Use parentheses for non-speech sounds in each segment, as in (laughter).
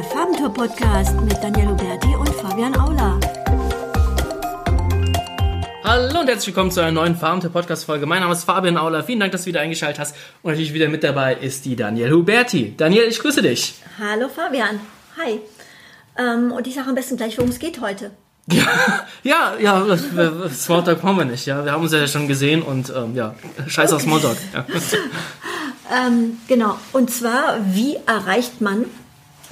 der Farbentour-Podcast mit Daniel Huberti und Fabian Aula. Hallo und herzlich willkommen zu einer neuen Farbentour-Podcast-Folge. Mein Name ist Fabian Aula. Vielen Dank, dass du wieder eingeschaltet hast. Und natürlich wieder mit dabei ist die Daniel Huberti. Daniel, ich grüße dich. Hallo Fabian. Hi. Ähm, und ich sage am besten gleich, worum es geht heute. Ja, ja, ja, Smalltalk haben wir nicht. Ja, wir haben uns ja schon gesehen und ähm, ja, scheiß auf Smalltalk. Ja. (laughs) Ähm, genau. Und zwar, wie erreicht man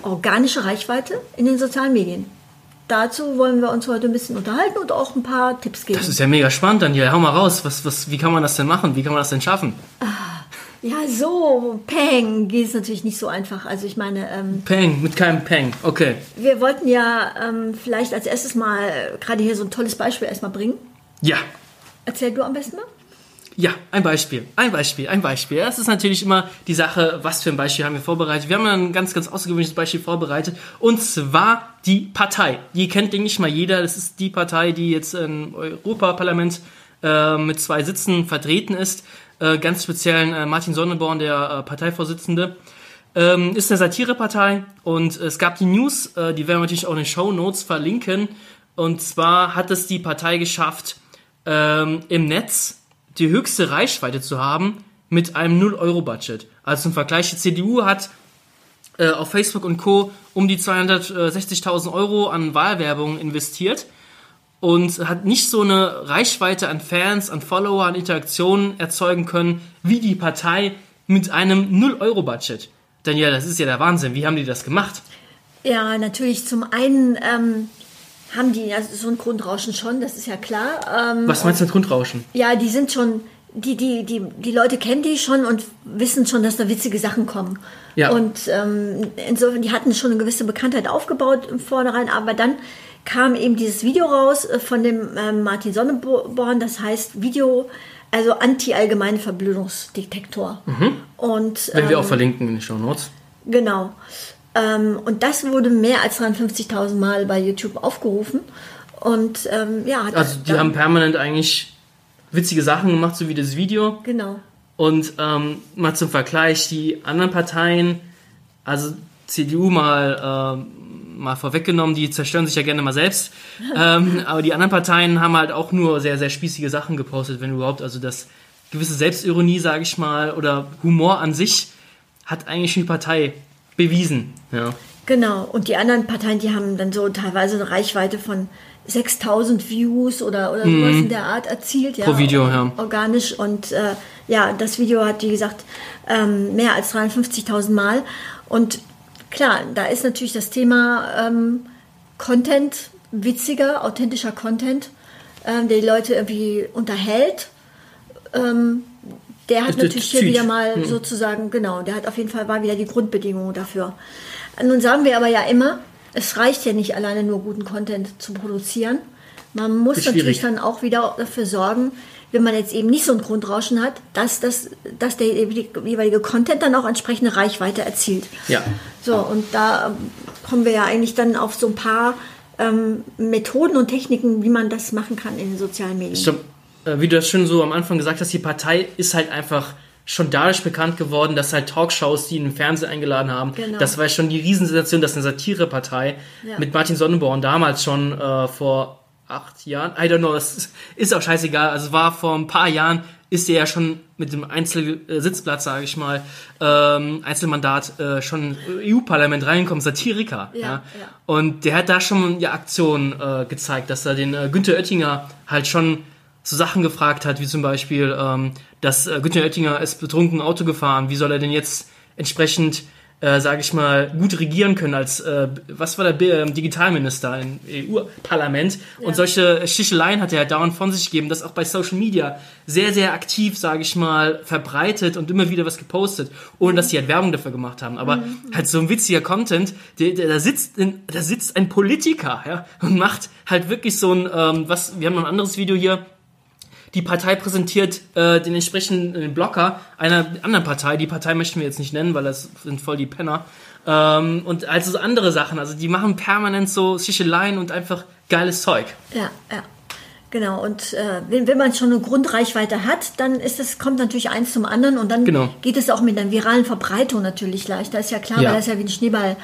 organische Reichweite in den sozialen Medien? Dazu wollen wir uns heute ein bisschen unterhalten und auch ein paar Tipps geben. Das ist ja mega spannend, Daniel. Hau mal raus. Was, was, wie kann man das denn machen? Wie kann man das denn schaffen? Ja, so, Peng, geht es natürlich nicht so einfach. Also ich meine, ähm, Peng, mit keinem Peng. Okay. wir wollten ja ähm, vielleicht als erstes mal äh, gerade hier so ein tolles Beispiel erstmal bringen. Ja. Erzähl du am besten mal. Ja, ein Beispiel, ein Beispiel, ein Beispiel. Das ist natürlich immer die Sache, was für ein Beispiel haben wir vorbereitet. Wir haben ein ganz, ganz außergewöhnliches Beispiel vorbereitet. Und zwar die Partei. Die kennt, denke ich mal, jeder. Das ist die Partei, die jetzt im Europaparlament äh, mit zwei Sitzen vertreten ist. Äh, ganz speziell äh, Martin Sonneborn, der äh, Parteivorsitzende. Ähm, ist eine Satirepartei und es gab die News, äh, die werden wir natürlich auch in den Show Notes verlinken. Und zwar hat es die Partei geschafft, ähm, im Netz die höchste Reichweite zu haben mit einem 0-Euro-Budget. Also zum Vergleich, die CDU hat äh, auf Facebook und Co. um die 260.000 Euro an Wahlwerbung investiert und hat nicht so eine Reichweite an Fans, an Follower, an Interaktionen erzeugen können, wie die Partei mit einem 0-Euro-Budget. Daniel, das ist ja der Wahnsinn. Wie haben die das gemacht? Ja, natürlich zum einen ähm, haben die also so ein Grundrauschen schon, das ist ja klar. Ähm, Was meinst du mit Grundrauschen? Ja, die sind schon, die, die, die, die Leute kennen die schon und wissen schon, dass da witzige Sachen kommen. Ja. Und ähm, insofern, die hatten schon eine gewisse Bekanntheit aufgebaut im Vornherein, aber dann kam eben dieses Video raus äh, von dem ähm, Martin Sonneborn, das heißt Video, also anti-allgemeine Verblödungsdetektor. Und, Mhm. Wenn wir ähm, auch verlinken in den Show Notes. Genau. Ähm, und das wurde mehr als 53.000 Mal bei YouTube aufgerufen. Und ähm, ja, Also die haben permanent eigentlich witzige Sachen gemacht, so wie das Video. Genau. Und ähm, mal zum Vergleich, die anderen Parteien, also CDU mal, ähm, mal vorweggenommen, die zerstören sich ja gerne mal selbst. (laughs) ähm, aber die anderen Parteien haben halt auch nur sehr, sehr spießige Sachen gepostet, wenn überhaupt. Also das gewisse Selbstironie, sage ich mal, oder Humor an sich hat eigentlich die Partei bewiesen. Ja. Genau. Und die anderen Parteien, die haben dann so teilweise eine Reichweite von 6000 Views oder, oder sowas in der Art erzielt. Ja, Mhm. Pro Video, ja. Organisch. Und äh, ja, das Video hat, wie gesagt, ähm, mehr als 53.000 Mal. Und klar, da ist natürlich das Thema ähm, Content, witziger, authentischer Content, ähm, der die Leute irgendwie unterhält. Ähm, der hat natürlich hier wieder mal sozusagen, genau, der hat auf jeden Fall war wieder die Grundbedingungen dafür. Nun sagen wir aber ja immer, es reicht ja nicht alleine nur guten Content zu produzieren. Man muss natürlich dann auch wieder dafür sorgen, wenn man jetzt eben nicht so ein Grundrauschen hat, dass, das, dass der jeweilige Content dann auch entsprechende Reichweite erzielt. Ja. So, und da ähm, kommen wir ja eigentlich dann auf so ein paar ähm, Methoden und Techniken, wie man das machen kann in den sozialen Medien. Äh, wie du das schon so am Anfang gesagt hast, die Partei ist halt einfach schon dadurch bekannt geworden, dass halt Talkshows, die in den Fernsehen eingeladen haben, Genau. das war ja schon die Riesensensation, dass eine Satirepartei Ja. mit Martin Sonneborn damals schon äh, vor acht Jahren, I don't know, das ist, auch scheißegal, also war vor ein paar Jahren, ist er ja schon mit dem Einzelsitzplatz, sage ich mal, ähm, Einzelmandat äh, schon EU-Parlament reingekommen, Satiriker. Ja, Ja, ja. Und der hat da schon ja Aktionen äh, gezeigt, dass er den äh, Günther Oettinger halt schon so Sachen gefragt hat, wie zum Beispiel, ähm, dass äh, Günther Oettinger ist betrunken Auto gefahren, wie soll er denn jetzt entsprechend, äh, sage ich mal, gut regieren können als, äh, was war der B- ähm, Digitalminister im EU-Parlament und solche Sticheleien hat er halt dauernd von sich gegeben, das auch bei Social Media sehr, sehr aktiv, sage ich mal, verbreitet und immer wieder was gepostet, ohne dass sie halt Werbung dafür gemacht haben, aber halt so ein witziger Content, der, der, da sitzt, in, da sitzt ein Politiker, ja, und macht halt wirklich so ein, ähm, was, wir haben noch ein anderes Video hier, die Partei präsentiert äh, den entsprechenden Blocker einer anderen Partei. Die Partei möchten wir jetzt nicht nennen, weil das sind voll die Penner. Ähm, und also so andere Sachen. Also die machen permanent so Sticheleien und einfach geiles Zeug. Ja, ja. Genau, und äh, wenn, wenn man schon eine Grundreichweite hat, dann ist es, kommt natürlich eins zum anderen und dann Genau. geht es auch mit einer viralen Verbreitung natürlich leichter. Ist ja klar, Ja. weil das ja wie ein Schneeball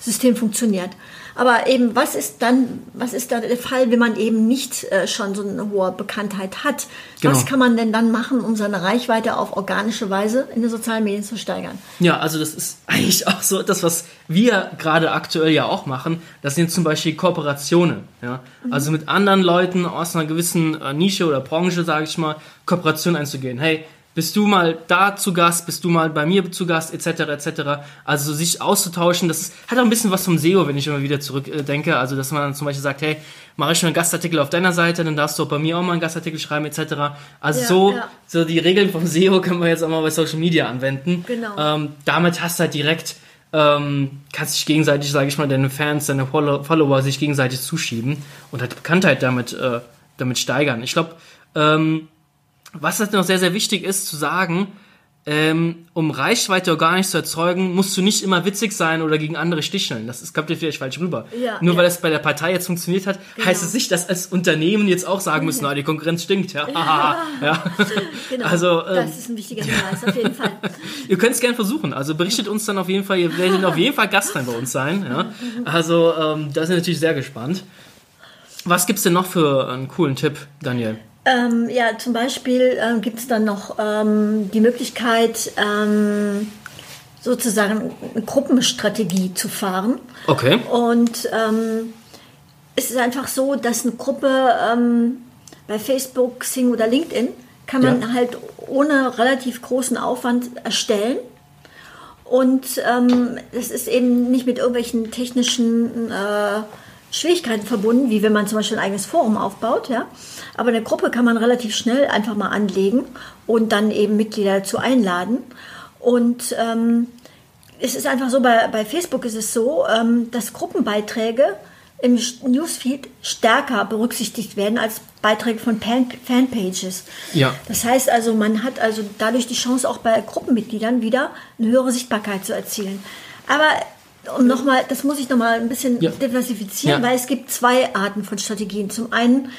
System funktioniert. Aber eben, was ist dann, was ist da der Fall, wenn man eben nicht äh, schon so eine hohe Bekanntheit hat? Genau. Was kann man denn dann machen, um seine Reichweite auf organische Weise in den sozialen Medien zu steigern? Ja, also das ist (laughs) eigentlich auch so das, was wir gerade aktuell ja auch machen. Das sind zum Beispiel Kooperationen. Ja? Also mit anderen Leuten aus einer gewissen äh, Nische oder Branche, sage ich mal, Kooperation einzugehen. Hey, bist du mal da zu Gast, bist du mal bei mir zu Gast, etc., etc. Also sich auszutauschen, das hat auch ein bisschen was vom SEO, wenn ich immer wieder zurückdenke. Also, dass man dann zum Beispiel sagt, hey, mache ich mal einen Gastartikel auf deiner Seite, dann darfst du auch bei mir auch mal einen Gastartikel schreiben, etc. Also Ja, so, ja. so die Regeln vom SEO können wir jetzt auch mal bei Social Media anwenden. Genau. Ähm, damit hast du halt direkt, ähm, kannst dich gegenseitig, sage ich mal, deine Fans, deine Follow Follower sich gegenseitig zuschieben und halt Bekanntheit damit, äh, damit steigern. Ich glaube, ähm, was halt noch sehr, sehr wichtig ist zu sagen, ähm, um Reichweite organisch zu erzeugen, musst du nicht immer witzig sein oder gegen andere sticheln. Das ist, kommt dir vielleicht falsch rüber. Ja, Nur ja. weil es bei der Partei jetzt funktioniert hat, heißt es nicht, dass als Unternehmen jetzt auch sagen müssen, ah, die Konkurrenz stinkt. Ja, ja. (laughs) Genau. (laughs) Also, ähm, das ist ein wichtiger Hinweis, auf jeden Fall. (laughs) Ihr könnt es gerne versuchen. Also berichtet uns dann auf jeden Fall, ihr werdet auf jeden Fall Gast sein bei uns sein. Ja? Also ähm, da sind wir natürlich sehr gespannt. Was gibt's denn noch für einen coolen Tipp, Daniel? Ähm, ja, zum Beispiel ähm, gibt es dann noch ähm, die Möglichkeit, ähm, sozusagen eine Gruppenstrategie zu fahren. Okay. Und ähm, es ist einfach so, dass eine Gruppe ähm, bei Facebook, Sing oder LinkedIn kann man Ja. halt ohne relativ großen Aufwand erstellen. Und ähm, es ist eben nicht mit irgendwelchen technischen äh, Schwierigkeiten verbunden, wie wenn man zum Beispiel ein eigenes Forum aufbaut. Ja? Aber eine Gruppe kann man relativ schnell einfach mal anlegen und dann eben Mitglieder dazu einladen. Und ähm, es ist einfach so, bei, bei Facebook ist es so, ähm, dass Gruppenbeiträge im Newsfeed stärker berücksichtigt werden als Beiträge von Pan Fanpages. Ja. Das heißt also, man hat also dadurch die Chance, auch bei Gruppenmitgliedern wieder eine höhere Sichtbarkeit zu erzielen. Aber um nochmal, das muss ich nochmal ein bisschen Ja. diversifizieren, Ja. weil es gibt zwei Arten von Strategien. Zum einen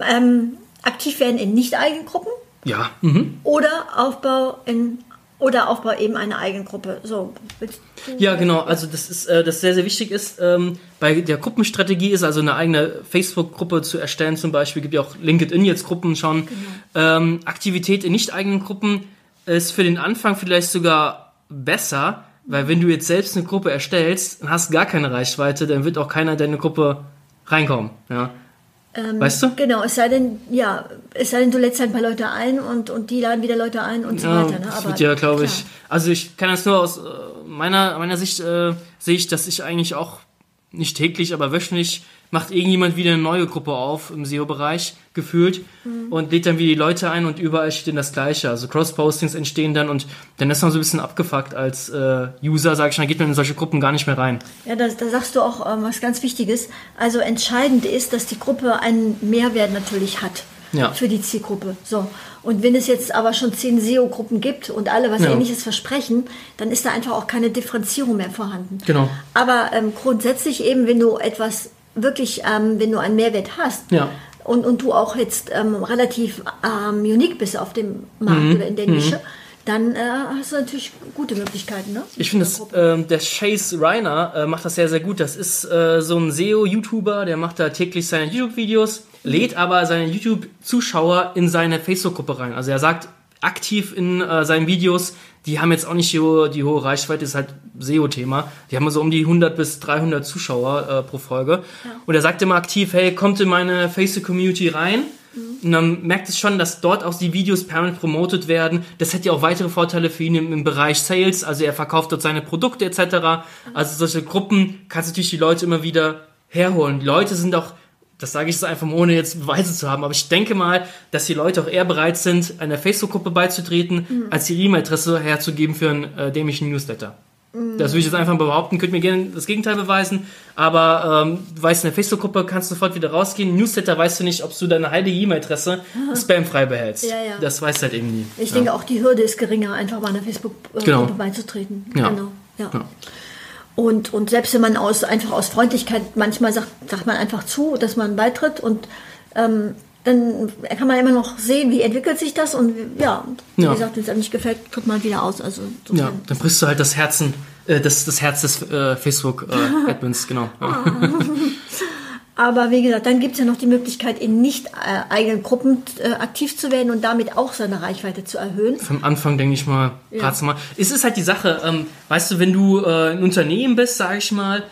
ähm, aktiv werden in nicht eigenen Gruppen Ja. Mhm. oder Aufbau in oder Aufbau eben einer eigenen Gruppe. So, willst du- Ja, genau. Also das ist, äh, das sehr, sehr wichtig ist. Ähm, bei der Gruppenstrategie ist also eine eigene Facebook-Gruppe zu erstellen. Zum Beispiel gibt ja auch LinkedIn jetzt Gruppen schon. Ähm, Aktivität in nicht eigenen Gruppen ist für den Anfang vielleicht sogar besser, weil wenn du jetzt selbst eine Gruppe erstellst und hast gar keine Reichweite, dann wird auch keiner in deine Gruppe reinkommen. Ja. weißt du? Genau, es sei denn, ja, es sei denn, du lädst halt ein paar Leute ein und, und die laden wieder Leute ein und so Ja, weiter. Ne? das Aber wird ja, glaube ich. Also ich kann das nur aus äh, meiner, meiner Sicht äh, sehe ich, dass ich eigentlich auch nicht täglich, aber wöchentlich macht irgendjemand wieder eine neue Gruppe auf im SEO-Bereich gefühlt Mhm. und lädt dann wieder die Leute ein und überall steht dann das Gleiche. Also Cross-Postings entstehen dann und dann ist man so ein bisschen abgefuckt als äh, User, sag ich mal, geht man in solche Gruppen gar nicht mehr rein. Ja, da, da sagst du auch ähm, was ganz Wichtiges. Also entscheidend ist, dass die Gruppe einen Mehrwert natürlich hat Ja. für die Zielgruppe. So. Und wenn es jetzt aber schon zehn SEO-Gruppen gibt und alle was Ja. ähnliches versprechen, dann ist da einfach auch keine Differenzierung mehr vorhanden. Genau. Aber ähm, grundsätzlich eben, wenn du etwas wirklich, ähm, wenn du einen Mehrwert hast Ja. und, und du auch jetzt ähm, relativ ähm, unique bist auf dem Markt Mhm. oder in der Nische, dann äh, hast du natürlich gute Möglichkeiten. Ne? Ich finde, das, ähm, der Chase Reiner äh, macht das sehr, sehr gut. Das ist äh, so ein SEO-YouTuber, der macht da täglich seine YouTube-Videos, lädt aber seine YouTube-Zuschauer in seine Facebook-Gruppe rein. Also er sagt aktiv in äh, seinen Videos, die haben jetzt auch nicht die hohe, die hohe Reichweite, ist halt SEO-Thema. Die haben so um die 100 bis 300 Zuschauer äh, pro Folge. Und er sagt immer aktiv, hey, kommt in meine Facebook-Community rein. Und dann merkt es schon, dass dort auch die Videos permanent promotet werden. Das hat ja auch weitere Vorteile für ihn im, im Bereich Sales. Also er verkauft dort seine Produkte etc. Also solche Gruppen kannst du natürlich die Leute immer wieder herholen. Die Leute sind auch, das sage ich so einfach, ohne jetzt Beweise zu haben, aber ich denke mal, dass die Leute auch eher bereit sind, einer Facebook-Gruppe beizutreten, als ihre E-Mail-Adresse herzugeben für einen äh, dämlichen Newsletter. Das würde ich jetzt einfach mal behaupten, könnt mir gerne das Gegenteil beweisen, aber ähm, du weißt, in der Facebook-Gruppe kannst du sofort wieder rausgehen. Newsletter weißt du nicht, ob du deine heilige E-Mail-Adresse spamfrei behältst. Ja, ja. Das weißt du halt eben nie. Ich ja. denke auch die Hürde ist geringer, einfach mal einer Facebook-Gruppe Genau. beizutreten. Ja. Genau. Ja. Ja. Und, und selbst wenn man aus, einfach aus Freundlichkeit manchmal sagt, sagt man einfach zu, dass man beitritt und ähm, dann kann man immer noch sehen, wie entwickelt sich das und ja, wie Ja. gesagt, wenn es einem nicht gefällt, tritt man wieder aus. Also Ja, dann brichst du halt das Herzen Äh, das das Herz des äh, Facebook-Admins, (laughs) genau. Ja. (laughs) (laughs) Aber wie gesagt, dann gibt es ja noch die Möglichkeit, in nicht äh, eigenen Gruppen äh, aktiv zu werden und damit auch seine Reichweite zu erhöhen. Vom Anfang denke ich mal, ja. mal. Es ist halt die Sache, ähm, weißt du, wenn du äh, ein Unternehmen bist, sage ich mal,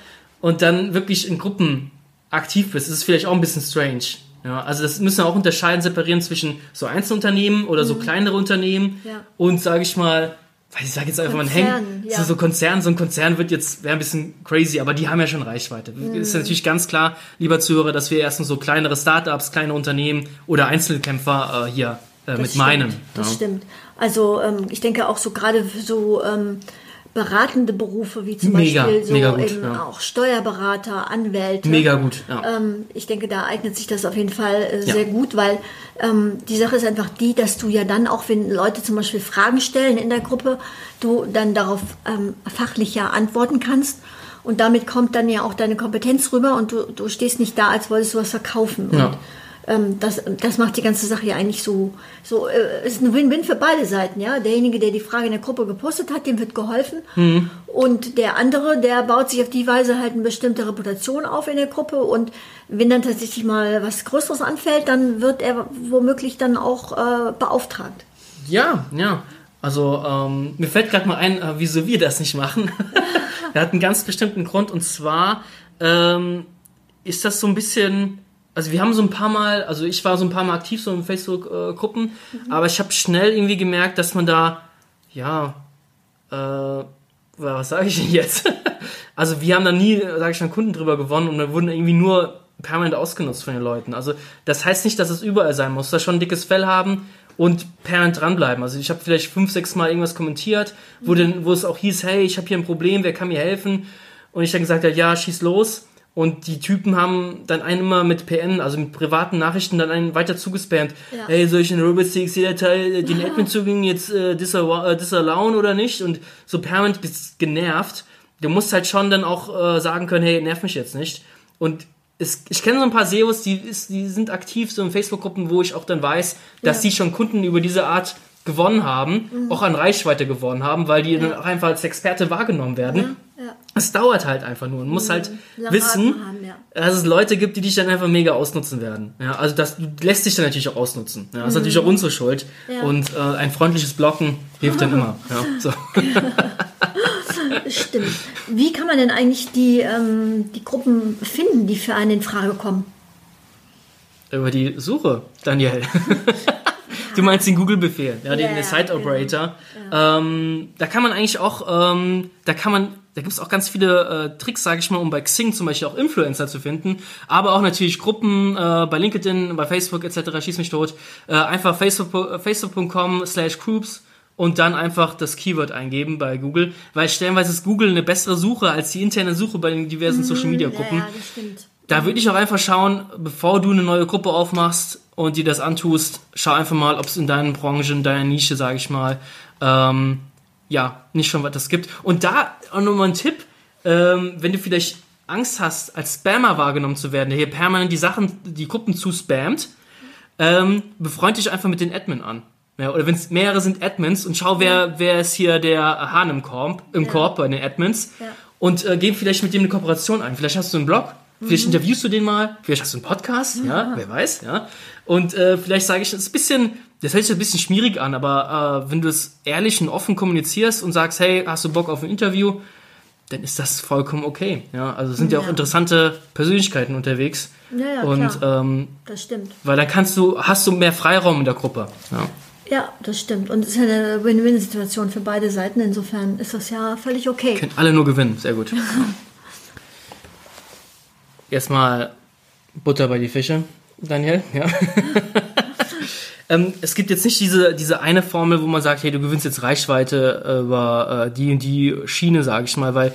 und dann wirklich in Gruppen aktiv bist, ist es vielleicht auch ein bisschen strange. Ja, also das müssen wir auch unterscheiden, separieren zwischen so Einzelunternehmen oder so mhm. kleinere Unternehmen ja. und sage ich mal ich sage jetzt einfach Konzern, mal hängen, ja. so, so Konzern, so ein Konzern wird jetzt, wäre ein bisschen crazy, aber die haben ja schon Reichweite. Mhm. Ist natürlich ganz klar, lieber Zuhörer, dass wir erstens so kleinere Startups, kleine Unternehmen oder Einzelkämpfer äh, hier äh, mit stimmt, meinen. Das ja. stimmt. Also ähm, ich denke auch so gerade so ähm, beratende Berufe wie zum mega, Beispiel so mega gut, ja. auch Steuerberater, Anwälte. Mega gut. Ja. Ähm, ich denke, da eignet sich das auf jeden Fall äh, sehr ja. gut, weil ähm, die Sache ist einfach die, dass du ja dann auch, wenn Leute zum Beispiel Fragen stellen in der Gruppe, du dann darauf ähm, fachlicher antworten kannst. Und damit kommt dann ja auch deine Kompetenz rüber und du, du stehst nicht da, als wolltest du was verkaufen. Und ähm, das, das macht die ganze Sache ja eigentlich so, so äh, ist ein Win-Win für beide Seiten, ja. Derjenige, der die Frage in der Gruppe gepostet hat, dem wird geholfen. Mhm. Und der andere, der baut sich auf die Weise halt eine bestimmte Reputation auf in der Gruppe. Und wenn dann tatsächlich mal was Größeres anfällt, dann wird er womöglich dann auch äh, beauftragt. Ja, ja. Also ähm, mir fällt gerade mal ein, äh, wieso wir das nicht machen. (laughs) er hat einen ganz bestimmten Grund und zwar ähm, ist das so ein bisschen also wir haben so ein paar Mal, also ich war so ein paar Mal aktiv so in Facebook-Gruppen, mhm. aber ich habe schnell irgendwie gemerkt, dass man da, ja, äh, was sage ich denn jetzt? (laughs) also wir haben da nie, sage ich mal, Kunden drüber gewonnen und wir wurden irgendwie nur permanent ausgenutzt von den Leuten. Also das heißt nicht, dass es überall sein muss. Da schon ein dickes Fell haben und permanent dranbleiben. Also ich habe vielleicht fünf, sechs Mal irgendwas kommentiert, wo, mhm. denn, wo es auch hieß, hey, ich habe hier ein Problem, wer kann mir helfen? Und ich dann gesagt habe, ja, schieß los. Und die Typen haben dann einen immer mit PN, also mit privaten Nachrichten, dann einen weiter zugespammt. Ja. Hey, soll ich in Robotics-Datei den Admin-Zugang jetzt äh, disallowen oder nicht? Und so permanent bist genervt. Du musst halt schon dann auch äh, sagen können, hey, nerv mich jetzt nicht. Und es, ich kenne so ein paar SEOs, die, ist, die sind aktiv so in Facebook-Gruppen, wo ich auch dann weiß, dass ja. die schon Kunden über diese Art gewonnen haben, mhm. auch an Reichweite gewonnen haben, weil die ja. dann auch einfach als Experte wahrgenommen werden. Ja. Ja. Es dauert halt einfach nur. Man muss mhm. halt Lange wissen, haben, ja. dass es Leute gibt, die dich dann einfach mega ausnutzen werden. Ja, also das lässt sich dann natürlich auch ausnutzen. Ja, das ist mhm. natürlich auch unsere Schuld. Und äh, ein freundliches Blocken hilft dann immer. Ja, so. (laughs) Stimmt. Wie kann man denn eigentlich die, ähm, die Gruppen finden, die für einen in Frage kommen? Über die Suche, Daniel. (laughs) Du meinst den Google-Befehl, ja, den, yeah, Site Operator. Genau. Ähm, da kann man eigentlich auch, ähm, da kann man, da gibt es auch ganz viele äh, Tricks, sage ich mal, um bei Xing zum Beispiel auch Influencer zu finden, aber auch natürlich Gruppen äh, bei LinkedIn, bei Facebook etc. Schieß mich tot. Äh, einfach facebook.com Facebook slash groups und dann einfach das Keyword eingeben bei Google, weil stellenweise ist Google eine bessere Suche als die interne Suche bei den diversen mhm, Social Media Gruppen. Ja, ja, das stimmt. Da würde ich auch einfach schauen, bevor du eine neue Gruppe aufmachst und dir das antust, schau einfach mal, ob es in deiner Branche, in deiner Nische, sage ich mal, ähm, ja, nicht schon was das gibt. Und da auch nochmal ein Tipp, ähm, wenn du vielleicht Angst hast, als Spammer wahrgenommen zu werden, der hier permanent die Sachen, die Gruppen zuspammt, ähm, befreund dich einfach mit den Admin an. Ja, oder wenn es mehrere sind Admins und schau, wer, wer ist hier der Hahn im Korb, im ja. Korb bei den Admins ja. und äh, geh vielleicht mit dem eine Kooperation ein. Vielleicht hast du einen Blog, Vielleicht mhm. interviewst du den mal, vielleicht hast du einen Podcast, ja, ja wer weiß, ja. Und äh, vielleicht sage ich, das ist ein bisschen, das hört sich ein bisschen schwierig an, aber äh, wenn du es ehrlich und offen kommunizierst und sagst, hey, hast du Bock auf ein Interview, dann ist das vollkommen okay. Ja, also sind ja, ja auch interessante Persönlichkeiten unterwegs. Ja, ja, und, klar. Ähm, das stimmt. Weil dann kannst du, hast du mehr Freiraum in der Gruppe. Ja. Ja, das stimmt. Und es ist eine Win-Win-Situation für beide Seiten. Insofern ist das ja völlig okay. Können alle nur gewinnen. Sehr gut. (laughs) erstmal Butter bei die Fische, Daniel. Ja. (laughs) ähm, es gibt jetzt nicht diese, diese eine Formel, wo man sagt, hey, du gewinnst jetzt Reichweite über äh, die und die Schiene, sage ich mal, weil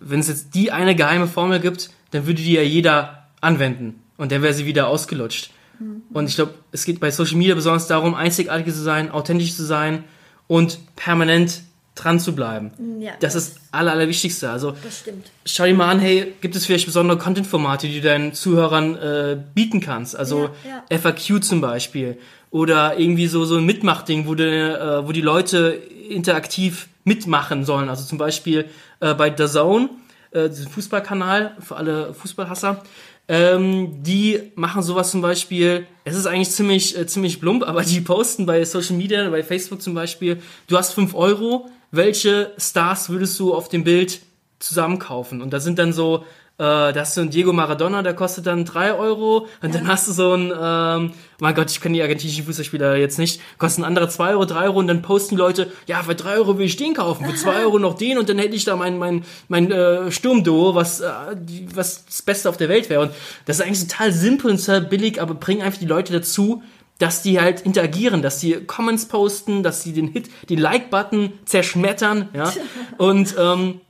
wenn es jetzt die eine geheime Formel gibt, dann würde die ja jeder anwenden und dann wäre sie wieder ausgelutscht. Mhm. Und ich glaube, es geht bei Social Media besonders darum, einzigartig zu sein, authentisch zu sein und permanent dran zu bleiben. Ja, das, das ist aller, Allerwichtigste. Also, das stimmt. schau dir mal an, hey, gibt es vielleicht besondere Content-Formate, die du deinen Zuhörern äh, bieten kannst? Also ja, ja. FAQ zum Beispiel, oder irgendwie so, so ein Mitmachding, wo, de, äh, wo die Leute interaktiv mitmachen sollen. Also zum Beispiel äh, bei The Zone, äh, diesen Fußballkanal für alle Fußballhasser, ähm, die machen sowas zum Beispiel, es ist eigentlich ziemlich, äh, ziemlich plump, (laughs) aber die posten bei Social Media, bei Facebook zum Beispiel, du hast 5 Euro, welche Stars würdest du auf dem Bild zusammenkaufen? Und da sind dann so äh, da hast du einen Diego Maradona, der kostet dann drei Euro. Und ja. dann hast du so einen, ähm, mein Gott, ich kenne die argentinischen Fußballspieler jetzt nicht, kosten andere zwei Euro, drei Euro und dann posten die Leute, ja, für drei Euro will ich den kaufen, für zwei (laughs) Euro noch den und dann hätte ich da mein, mein, mein äh, Sturmduo, was, äh, was das Beste auf der Welt wäre. Und das ist eigentlich total simpel und total billig, aber bringen einfach die Leute dazu, dass die halt interagieren, dass die Comments posten, dass sie den Hit, die Like-Button zerschmettern, ja. (laughs) Und ähm,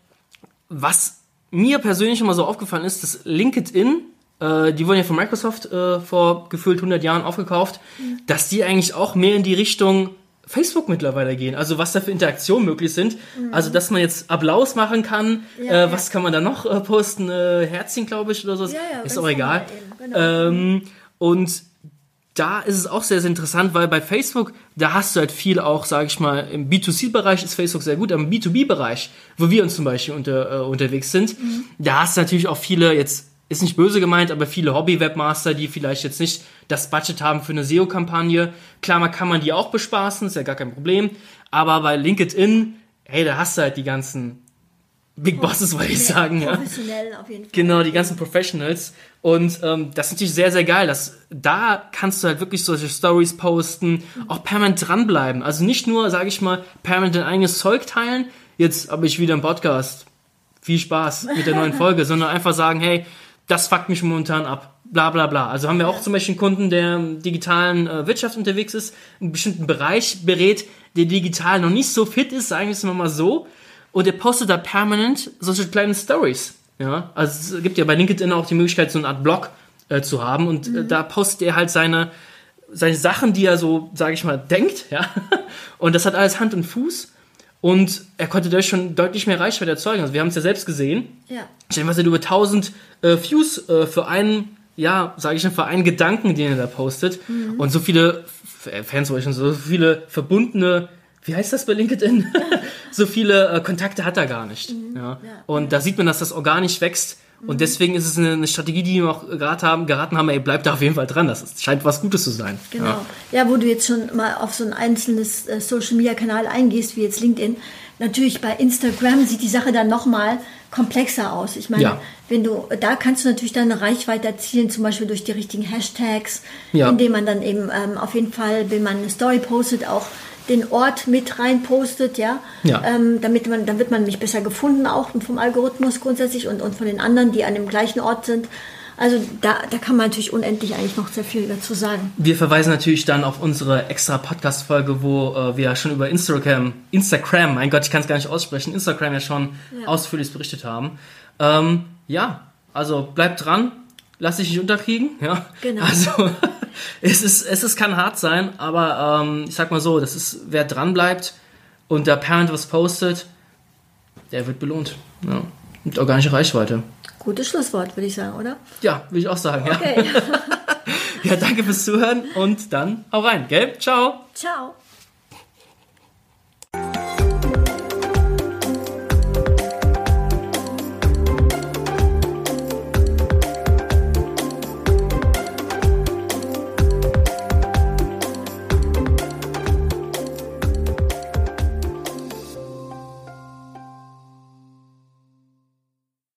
was mir persönlich immer so aufgefallen ist, dass LinkedIn, äh, die wurden ja von Microsoft äh, vor gefühlt 100 Jahren aufgekauft, mhm. dass die eigentlich auch mehr in die Richtung Facebook mittlerweile gehen. Also was da für Interaktionen möglich sind. Mhm. Also dass man jetzt Applaus machen kann. Ja, äh, was ja. kann man da noch äh, posten? Äh, Herzchen, glaube ich, oder so. Ja, ist auch egal. Genau. Ähm, und da ist es auch sehr, sehr interessant, weil bei Facebook, da hast du halt viel auch, sage ich mal, im B2C-Bereich ist Facebook sehr gut, aber im B2B-Bereich, wo wir uns zum Beispiel unter, äh, unterwegs sind, mhm. da hast du natürlich auch viele, jetzt ist nicht böse gemeint, aber viele Hobby-Webmaster, die vielleicht jetzt nicht das Budget haben für eine SEO-Kampagne. Klar, man kann man die auch bespaßen, ist ja gar kein Problem, aber bei LinkedIn, hey, da hast du halt die ganzen Big Bosses, wollte ich sagen. Professionell ja. auf jeden Fall. Genau, die ganzen Professionals. Und ähm, das ist natürlich sehr, sehr geil. Dass, da kannst du halt wirklich solche Stories posten, mhm. auch permanent dranbleiben. Also nicht nur, sage ich mal, permanent dein eigenes Zeug teilen. Jetzt habe ich wieder einen Podcast. Viel Spaß mit der neuen Folge, (laughs) sondern einfach sagen, hey, das fuckt mich momentan ab. Bla bla bla. Also haben wir auch zum Beispiel einen Kunden, der im digitalen äh, Wirtschaft unterwegs ist, einen bestimmten Bereich berät, der digital noch nicht so fit ist, sagen wir es mal so und er postet da permanent solche kleinen Stories. Ja, also es gibt ja bei LinkedIn auch die Möglichkeit, so eine Art Blog äh, zu haben und äh, mhm. da postet er halt seine, seine Sachen, die er so, sage ich mal, denkt, ja. (laughs) Und das hat alles Hand und Fuß. Und er konnte dadurch schon deutlich mehr Reichweite erzeugen. Also wir haben es ja selbst gesehen. Ja. Ich denke, was er über 1000 äh, Views äh, für einen, ja, sage ich mal, für einen Gedanken, den er da postet. Mhm. Und so viele Fans, so viele verbundene wie heißt das bei LinkedIn? (laughs) so viele äh, Kontakte hat er gar nicht. Mhm. Ja. Und da sieht man, dass das organisch wächst. Und mhm. deswegen ist es eine, eine, Strategie, die wir auch geraten haben, geraten haben, ey, bleib da auf jeden Fall dran. Das scheint was Gutes zu sein. Genau. Ja, ja wo du jetzt schon mal auf so ein einzelnes äh, Social Media Kanal eingehst, wie jetzt LinkedIn. Natürlich bei Instagram sieht die Sache dann nochmal komplexer aus. Ich meine, ja. wenn du, da kannst du natürlich deine Reichweite erzielen, zum Beispiel durch die richtigen Hashtags, ja. indem man dann eben ähm, auf jeden Fall, wenn man eine Story postet, auch den Ort mit rein postet, ja, ja. Ähm, damit man, dann wird man nämlich besser gefunden auch vom Algorithmus grundsätzlich und, und von den anderen, die an dem gleichen Ort sind. Also da, da kann man natürlich unendlich eigentlich noch sehr viel dazu sagen. Wir verweisen natürlich dann auf unsere extra Podcast-Folge, wo äh, wir schon über Instagram, Instagram, mein Gott, ich kann es gar nicht aussprechen, Instagram ja schon ja. ausführlich berichtet haben. Ähm, ja, also bleibt dran, lass dich nicht unterkriegen, ja. Genau. Also es ist, es ist, kann hart sein, aber ähm, ich sag mal so, das ist, wer dran bleibt und der Parent was postet, der wird belohnt. Ja. Mit organischer Reichweite. Gutes Schlusswort, würde ich sagen, oder? Ja, würde ich auch sagen, okay. (laughs) ja. danke fürs Zuhören und dann auch rein, gell? Ciao. Ciao.